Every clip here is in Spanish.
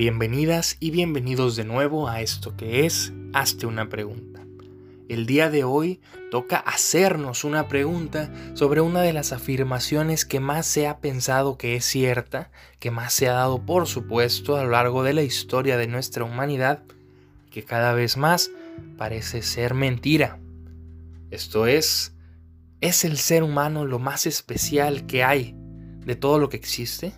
Bienvenidas y bienvenidos de nuevo a esto que es Hazte una pregunta. El día de hoy toca hacernos una pregunta sobre una de las afirmaciones que más se ha pensado que es cierta, que más se ha dado por supuesto a lo largo de la historia de nuestra humanidad, que cada vez más parece ser mentira. Esto es, ¿es el ser humano lo más especial que hay de todo lo que existe?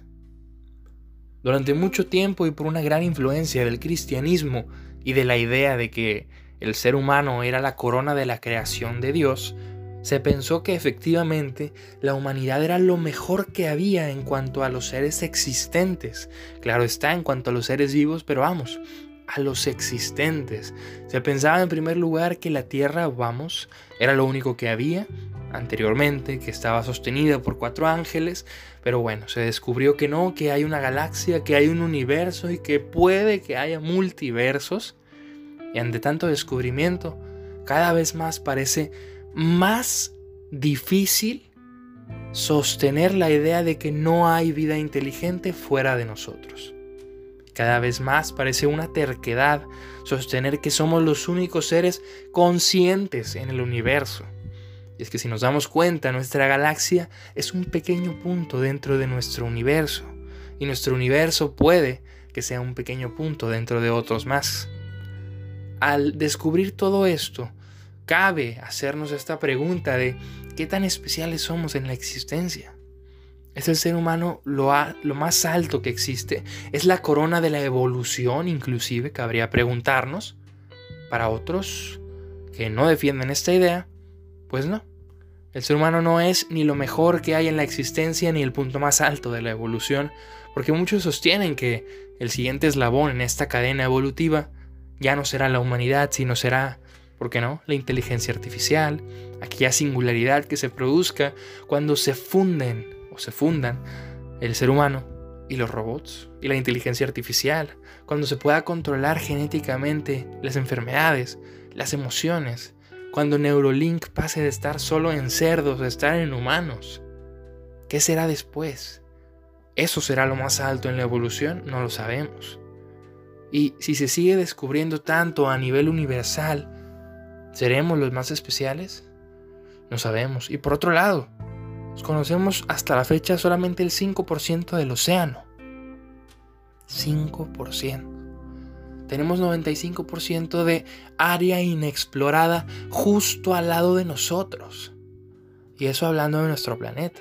Durante mucho tiempo y por una gran influencia del cristianismo y de la idea de que el ser humano era la corona de la creación de Dios, se pensó que efectivamente la humanidad era lo mejor que había en cuanto a los seres existentes. Claro está, en cuanto a los seres vivos, pero vamos, a los existentes. Se pensaba en primer lugar que la Tierra, vamos, era lo único que había anteriormente, que estaba sostenida por cuatro ángeles, pero bueno, se descubrió que no, que hay una galaxia, que hay un universo y que puede que haya multiversos. Y ante tanto descubrimiento, cada vez más parece más difícil sostener la idea de que no hay vida inteligente fuera de nosotros. Cada vez más parece una terquedad sostener que somos los únicos seres conscientes en el universo. Y es que si nos damos cuenta, nuestra galaxia es un pequeño punto dentro de nuestro universo. Y nuestro universo puede que sea un pequeño punto dentro de otros más. Al descubrir todo esto, cabe hacernos esta pregunta de qué tan especiales somos en la existencia. Es el ser humano lo, lo, más alto que existe. Es la corona de la evolución, inclusive, cabría preguntarnos. Para otros que no defienden esta idea, pues no. El ser humano no es ni lo mejor que hay en la existencia ni el punto más alto de la evolución, porque muchos sostienen que el siguiente eslabón en esta cadena evolutiva ya no será la humanidad, sino será, ¿por qué no?, la inteligencia artificial, aquella singularidad que se produzca cuando se funden o se fundan el ser humano y los robots y la inteligencia artificial, cuando se pueda controlar genéticamente las enfermedades, las emociones, cuando Neurolink pase de estar solo en cerdos a estar en humanos. ¿Qué será después? ¿Eso será lo más alto en la evolución? No lo sabemos. Y si se sigue descubriendo tanto a nivel universal, ¿seremos los más especiales? No sabemos. Y por otro lado, conocemos hasta la fecha solamente el 5% del océano. 5%. Tenemos 95% de área inexplorada justo al lado de nosotros. Y eso hablando de nuestro planeta.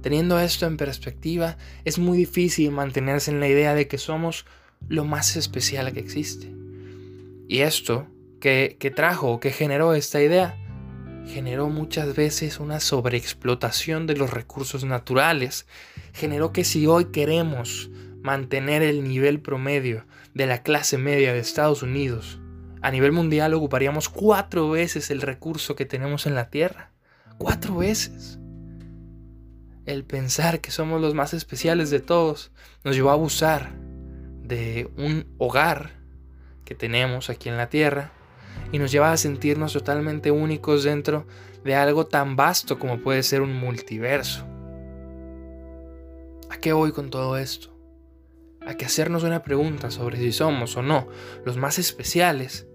Teniendo esto en perspectiva, es muy difícil mantenerse en la idea de que somos lo más especial que existe. Y esto que, que trajo, que generó esta idea, generó muchas veces una sobreexplotación de los recursos naturales. Generó que si hoy queremos mantener el nivel promedio de la clase media de Estados Unidos, a nivel mundial ocuparíamos cuatro veces el recurso que tenemos en la Tierra. Cuatro veces. El pensar que somos los más especiales de todos nos llevó a abusar de un hogar que tenemos aquí en la Tierra y nos lleva a sentirnos totalmente únicos dentro de algo tan vasto como puede ser un multiverso. ¿A qué voy con todo esto? A que hacernos una pregunta sobre si somos o no los más especiales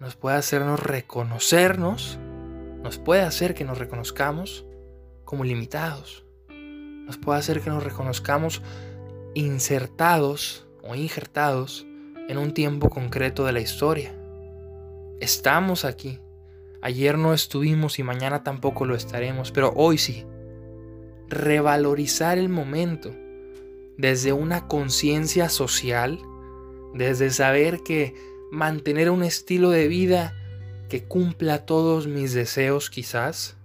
nos puede hacernos reconocernos, nos puede hacer que nos reconozcamos como limitados, nos puede hacer que nos reconozcamos insertados o injertados en un tiempo concreto de la historia. Estamos aquí. Ayer no estuvimos y mañana tampoco lo estaremos, pero hoy sí. Revalorizar el momento desde una conciencia social, desde saber que mantener un estilo de vida que cumpla todos mis deseos quizás,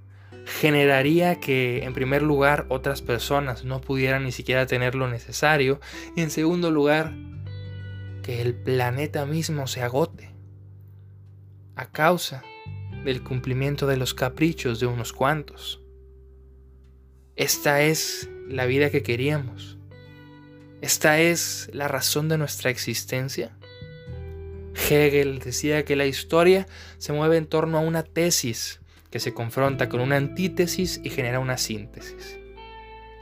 generaría que en primer lugar otras personas no pudieran ni siquiera tener lo necesario y en segundo lugar que el planeta mismo se agote a causa del cumplimiento de los caprichos de unos cuantos. Esta es la vida que queríamos. Esta es la razón de nuestra existencia. Hegel decía que la historia se mueve en torno a una tesis que se confronta con una antítesis y genera una síntesis.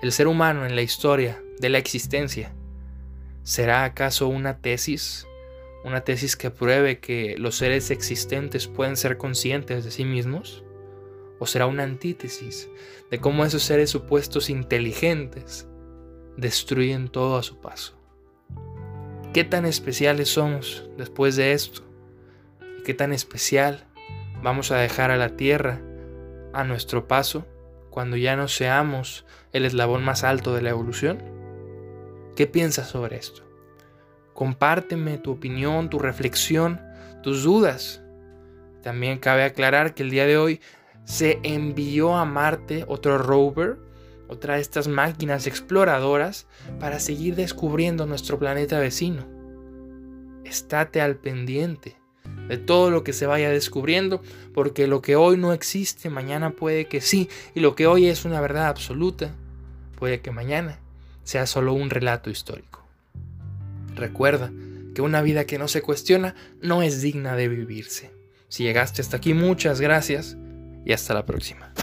El ser humano en la historia de la existencia ¿Será acaso una tesis? ¿Una tesis que pruebe que los seres existentes pueden ser conscientes de sí mismos? ¿O será una antítesis de cómo esos seres supuestos inteligentes destruyen todo a su paso? ¿Qué tan especiales somos después de esto? ¿Y qué tan especial vamos a dejar a la Tierra a nuestro paso cuando ya no seamos el eslabón más alto de la evolución? ¿Qué piensas sobre esto? Compárteme tu opinión, tu reflexión, tus dudas. También cabe aclarar que el día de hoy se envió a Marte otro rover, otra de estas máquinas exploradoras, para seguir descubriendo nuestro planeta vecino. Estate al pendiente de todo lo que se vaya descubriendo, porque lo que hoy no existe, mañana puede que sí, y lo que hoy es una verdad absoluta, puede que mañana sea solo un relato histórico. Recuerda que una vida que no se cuestiona no es digna de vivirse. Si llegaste hasta aquí, muchas gracias y hasta la próxima.